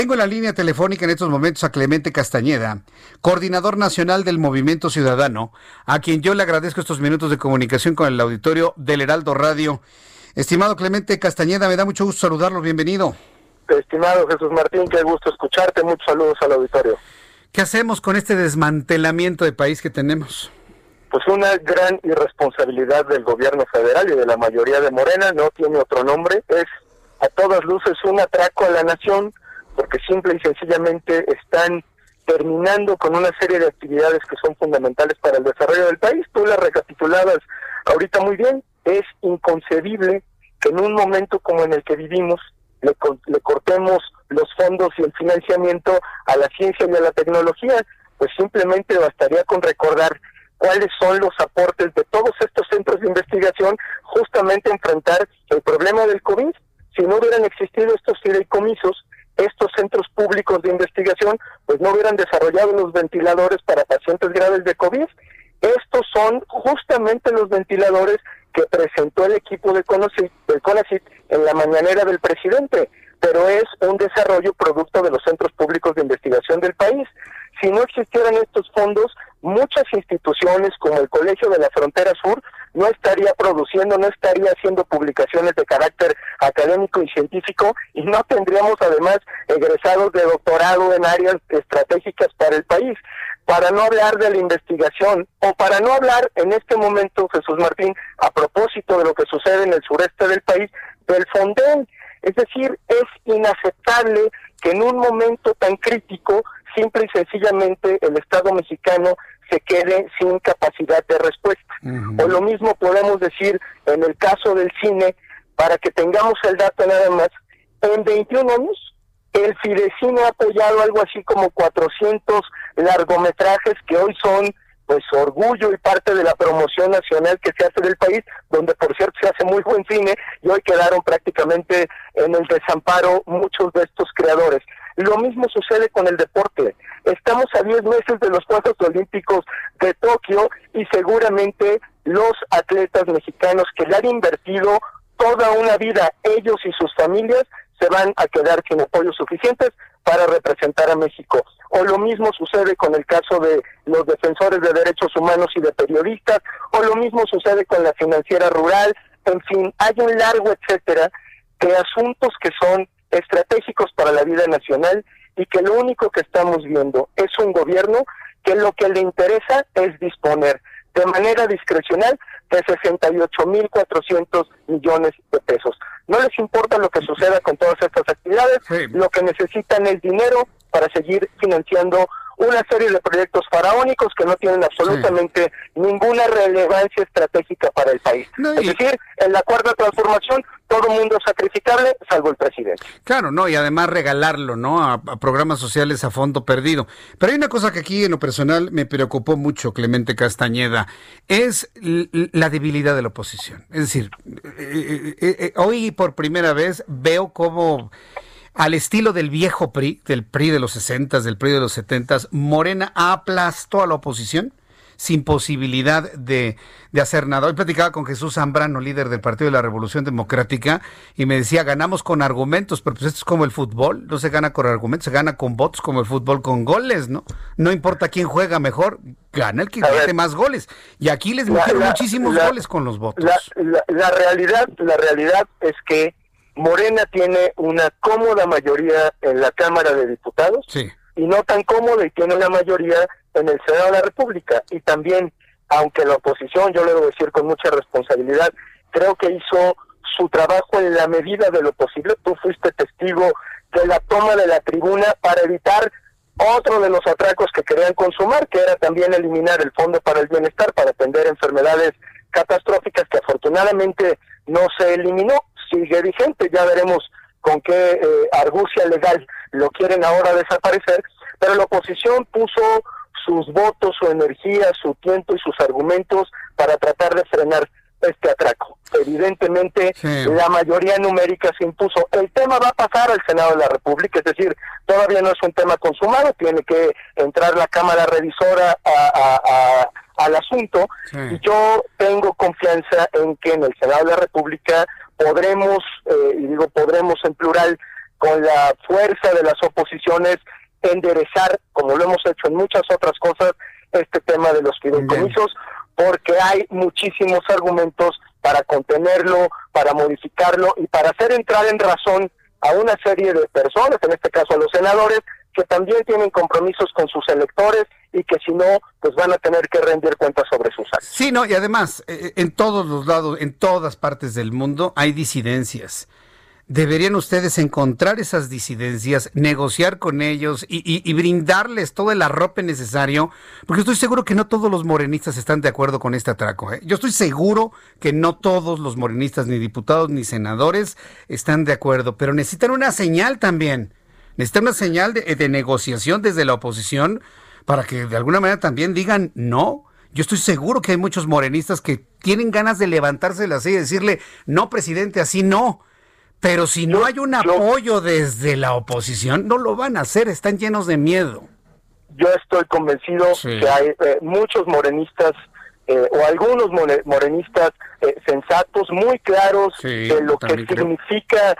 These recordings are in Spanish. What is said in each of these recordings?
Tengo en la línea telefónica en estos momentos a Clemente Castañeda, coordinador nacional del Movimiento Ciudadano, a quien yo le agradezco estos minutos de comunicación con el auditorio del Heraldo Radio. Estimado Clemente Castañeda, me da mucho gusto saludarlo, bienvenido. Estimado Jesús Martín, qué gusto escucharte, muchos saludos al auditorio. ¿Qué hacemos con este desmantelamiento de país que tenemos? Pues una gran irresponsabilidad del gobierno federal y de la mayoría de Morena, no tiene otro nombre, es a todas luces un atraco a la nación, porque simple y sencillamente están terminando con una serie de actividades que son fundamentales para el desarrollo del país. Tú las recapitulabas ahorita muy bien. Es inconcebible que en un momento como en el que vivimos le, le cortemos los fondos y el financiamiento a la ciencia y a la tecnología. Pues simplemente bastaría con recordar cuáles son los aportes de todos estos centros de investigación justamente enfrentar el problema del COVID. Si no hubieran existido estos fideicomisos, públicos de investigación pues no hubieran desarrollado los ventiladores para pacientes graves de COVID. Estos son justamente los ventiladores que presentó el equipo de CONACYT, del CONACYT en la mañanera del presidente, pero es un desarrollo producto de los centros públicos de investigación del país. Si no existieran estos fondos, muchas instituciones como el Colegio de la Frontera Sur no estaría produciendo, no estaría haciendo publicaciones de carácter académico y científico y no tendríamos además egresados de doctorado en áreas estratégicas para el país. Para no hablar de la investigación o para no hablar en este momento, Jesús Martín, a propósito de lo que sucede en el sureste del país, del Fonden. Es decir, es inaceptable que en un momento tan crítico, simple y sencillamente el Estado mexicano se quede sin capacidad de respuesta. O lo mismo podemos decir en el caso del cine, para que tengamos el dato nada más, en 21 años el Fidecine ha apoyado algo así como 400 largometrajes que hoy son pues orgullo y parte de la promoción nacional que se hace del país, donde por cierto se hace muy buen cine y hoy quedaron prácticamente en el desamparo muchos de estos creadores. Lo mismo sucede con el deporte. Estamos a 10 meses de los Juegos Olímpicos de Tokio y seguramente los atletas mexicanos que le han invertido toda una vida, ellos y sus familias, se van a quedar sin apoyos suficientes para representar a México. O lo mismo sucede con el caso de los defensores de derechos humanos y de periodistas, o lo mismo sucede con la financiera rural, en fin, hay un largo etcétera de asuntos que son estratégicos para la vida nacional y que lo único que estamos viendo es un gobierno que lo que le interesa es disponer de manera discrecional de 68.400 millones de pesos. No les importa lo que suceda con todas estas actividades, lo que necesitan es dinero para seguir financiando una serie de proyectos faraónicos que no tienen absolutamente ninguna relevancia estratégica para el país. Es decir, en la cuarta transformación todo mundo sacrificable, salvo el presidente. Claro, no, y además regalarlo, ¿no? A, a, programas sociales a fondo perdido. Pero hay una cosa que aquí en lo personal me preocupó mucho, Clemente Castañeda, es la debilidad de la oposición. Es decir, eh, eh, eh, hoy por primera vez veo cómo al estilo del viejo PRI, del PRI de los 60, del PRI de los 70, Morena aplastó a la oposición sin posibilidad de, de, hacer nada. Hoy platicaba con Jesús Zambrano, líder del Partido de la Revolución Democrática, y me decía, ganamos con argumentos, pero pues esto es como el fútbol, no se gana con argumentos, se gana con votos como el fútbol con goles, ¿no? No importa quién juega mejor, gana el que mete más goles. Y aquí les metieron muchísimos la, goles con los votos. La, la realidad, la realidad es que Morena tiene una cómoda mayoría en la Cámara de Diputados sí. y no tan cómoda y tiene la mayoría en el Senado de la República. Y también, aunque la oposición, yo le debo decir con mucha responsabilidad, creo que hizo su trabajo en la medida de lo posible. Tú fuiste testigo de la toma de la tribuna para evitar otro de los atracos que querían consumar, que era también eliminar el Fondo para el Bienestar para atender enfermedades catastróficas que afortunadamente no se eliminó sigue vigente. Ya veremos con qué eh, argucia legal lo quieren ahora desaparecer, pero la oposición puso sus votos, su energía, su tiempo y sus argumentos para tratar de frenar este atraco. Evidentemente, la mayoría numérica se impuso. El tema va a pasar al Senado de la República, es decir, todavía no es un tema consumado, tiene que entrar la Cámara Revisora al asunto. Y yo tengo confianza en que en el Senado de la República podremos, eh, y digo podremos en plural, con la fuerza de las oposiciones, enderezar, como lo hemos hecho en muchas otras cosas, este tema de los fideicomisos porque hay muchísimos argumentos para contenerlo, para modificarlo y para hacer entrar en razón a una serie de personas, en este caso a los senadores, que también tienen compromisos con sus electores y que si no, pues van a tener que rendir cuentas sobre sus actos. Sí, no, y además, eh, en todos los lados, en todas partes del mundo hay disidencias deberían ustedes encontrar esas disidencias, negociar con ellos y, brindarles todo el arrope necesario, porque estoy seguro que no todos los morenistas están de acuerdo con este atraco. ¿eh? Yo estoy seguro que no todos los morenistas, ni diputados, ni senadores, están de acuerdo, pero necesitan una señal también. Necesitan una señal de, de negociación desde la oposición para que de alguna manera también digan no. Yo estoy seguro que hay muchos morenistas que tienen ganas de levantarse de la silla y decirle, no, presidente, así no pero si no hay un apoyo desde la oposición, no lo van a hacer, están llenos de miedo. Yo estoy convencido que hay eh, muchos morenistas eh, o algunos morenistas eh, sensatos, muy claros de lo que significa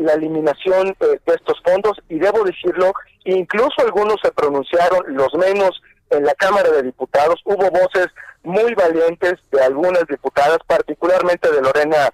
la eliminación de estos fondos y debo decirlo, incluso algunos se pronunciaron, los menos en la Cámara de Diputados, hubo voces muy valientes de algunas diputadas, particularmente de Lorena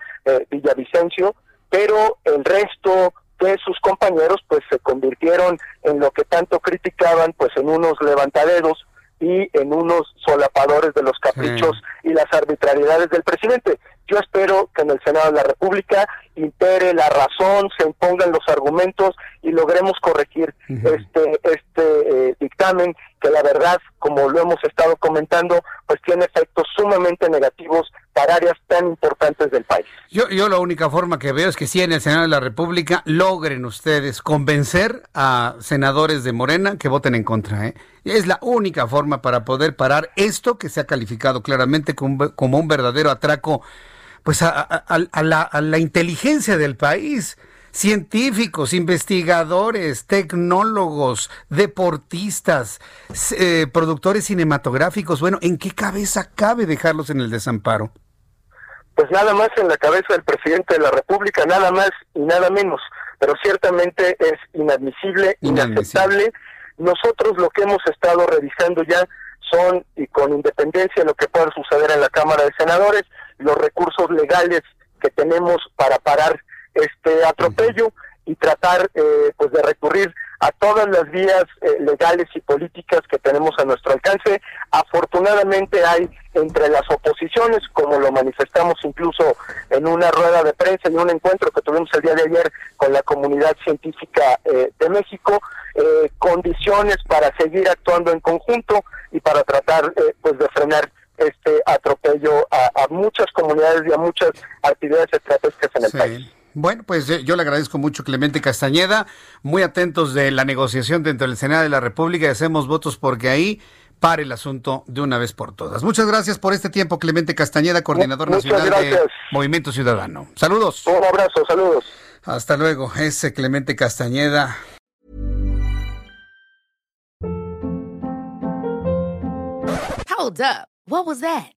Villavicencio, pero el resto de sus compañeros pues se convirtieron en lo que tanto criticaban pues en unos levantaderos y en unos solapadores de los caprichos y las arbitrariedades del presidente. Yo espero que en el Senado de la República impere la razón, se impongan los argumentos y logremos corregir este este eh, dictamen que la verdad, como lo hemos estado comentando, pues tiene efectos sumamente negativos para áreas tan importantes del país. Yo, yo la única forma que veo es que si en el Senado de la República logren ustedes convencer a senadores de Morena que voten en contra. ¿eh? Es la única forma para poder parar esto que se ha calificado claramente como, un verdadero atraco pues a, la, inteligencia del país científicos, investigadores, tecnólogos, deportistas, eh, productores cinematográficos. Bueno, ¿en qué cabeza cabe dejarlos en el desamparo? Pues nada más en la cabeza del presidente de la República, nada más y nada menos. Pero ciertamente es inadmisible, inaceptable. Nosotros lo que hemos estado revisando ya son, y con independencia de lo que pueda suceder en la Cámara de Senadores, los recursos legales que tenemos para parar este atropello y tratar eh, pues de recurrir a todas las vías eh, legales y políticas que tenemos a nuestro alcance. Afortunadamente hay entre las oposiciones, como lo manifestamos incluso en una rueda de prensa y un encuentro que tuvimos el día de ayer con la comunidad científica eh, de México, condiciones para seguir actuando en conjunto y para tratar pues de frenar este atropello a, muchas comunidades y a muchas actividades estratégicas en el país. Bueno, pues eh, yo le agradezco mucho Clemente Castañeda, muy atentos de la negociación dentro del Senado de la República y hacemos votos porque ahí pare el asunto de una vez por todas. Muchas gracias por este tiempo, Clemente Castañeda, coordinador nacional de Movimiento Ciudadano. Saludos. Un abrazo, saludos. Hasta luego, ese Clemente Castañeda. Hold up. What was that?